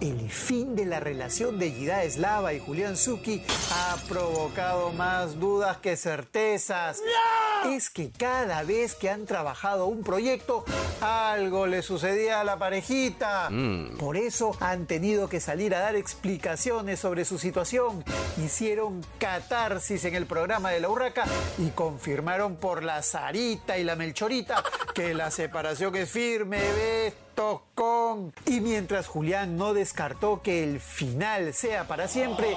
El fin de la relación de Gida Eslava y Julián Zucchi ha provocado más dudas que certezas. Es que cada vez que han trabajado un proyecto, algo le sucedía a la parejita. Por eso han tenido que salir a dar explicaciones sobre su situación. Hicieron catarsis en el programa de la Urraca y confirmaron por la Sarita y la Melchorita que la separación es firme, ¿ves? Con. Y mientras Julián no descartó que el final sea para siempre,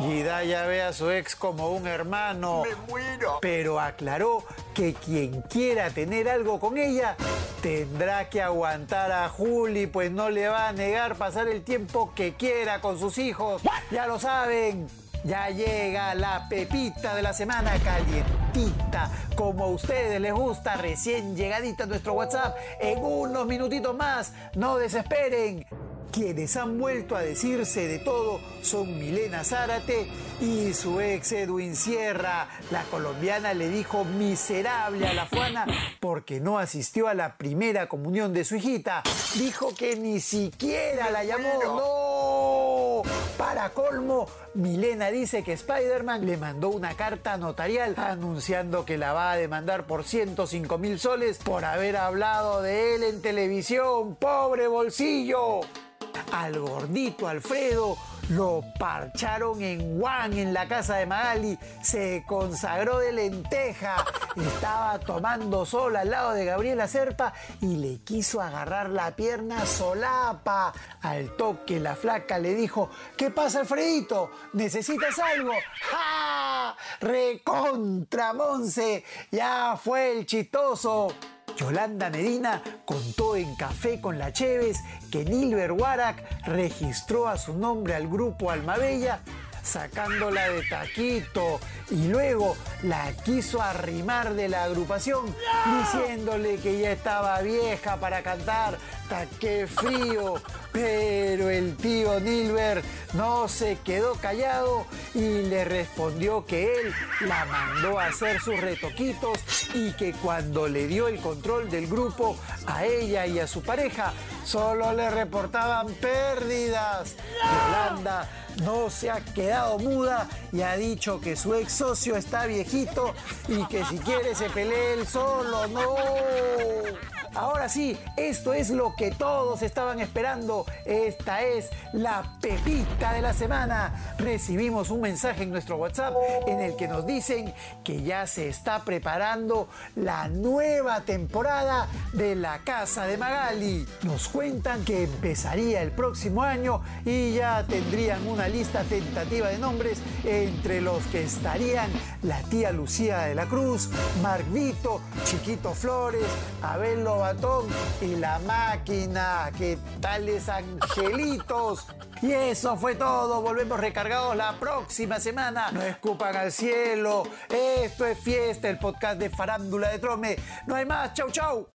Gida ya ve a su ex como un hermano. ¡Me muero! Pero aclaró que quien quiera tener algo con ella tendrá que aguantar a Juli, pues no le va a negar pasar el tiempo que quiera con sus hijos. Ya lo saben. Ya llega la pepita de la semana calientita, como a ustedes les gusta, recién llegadita a nuestro WhatsApp. En unos minutitos más, no desesperen. Quienes han vuelto a decirse de todo son Milena Zárate y su ex Edwin Sierra. La colombiana le dijo miserable a la Fuana porque no asistió a la primera comunión de su hijita. Dijo que ni siquiera la llamó. ¡No! Para colmo, Milena dice que Spider-Man le mandó una carta notarial anunciando que la va a demandar por 105 mil soles por haber hablado de él en televisión. ¡Pobre bolsillo! Al gordito Alfredo lo parcharon en Juan en la casa de Magali, se consagró de lenteja, estaba tomando sol al lado de Gabriela Serpa y le quiso agarrar la pierna solapa. Al toque la flaca le dijo, ¿qué pasa Alfredito? ¿Necesitas algo? ¡Ja! ¡Recontra Monse! Ya fue el chistoso. Yolanda Medina contó en Café con la Cheves que Nilber Warak registró a su nombre al grupo Almabella sacándola de taquito y luego la quiso arrimar de la agrupación diciéndole que ya estaba vieja para cantar, taque frío. Pero el tío Nilber no se quedó callado y le respondió que él la mandó a hacer sus retoquitos y que cuando le dio el control del grupo a ella y a su pareja, solo le reportaban pérdidas. Yolanda no se ha quedado muda y ha dicho que su ex socio está viejito y que si quiere se pelee él solo. ¡No! Ahora sí, esto es lo que todos estaban esperando. Esta es la pepita de la semana. Recibimos un mensaje en nuestro WhatsApp en el que nos dicen que ya se está preparando la nueva temporada de La Casa de Magali. Nos cuentan que empezaría el próximo año y ya tendrían una lista tentativa de nombres entre los que estarían la tía Lucía de la Cruz, Marvito, Chiquito Flores, Abel Lobatón y la máquina. ¿Qué tales angelitos? Y eso fue todo. Volvemos recargados la próxima semana. No escupan al cielo. Esto es fiesta, el podcast de Farándula de Trome. No hay más. Chau, chau.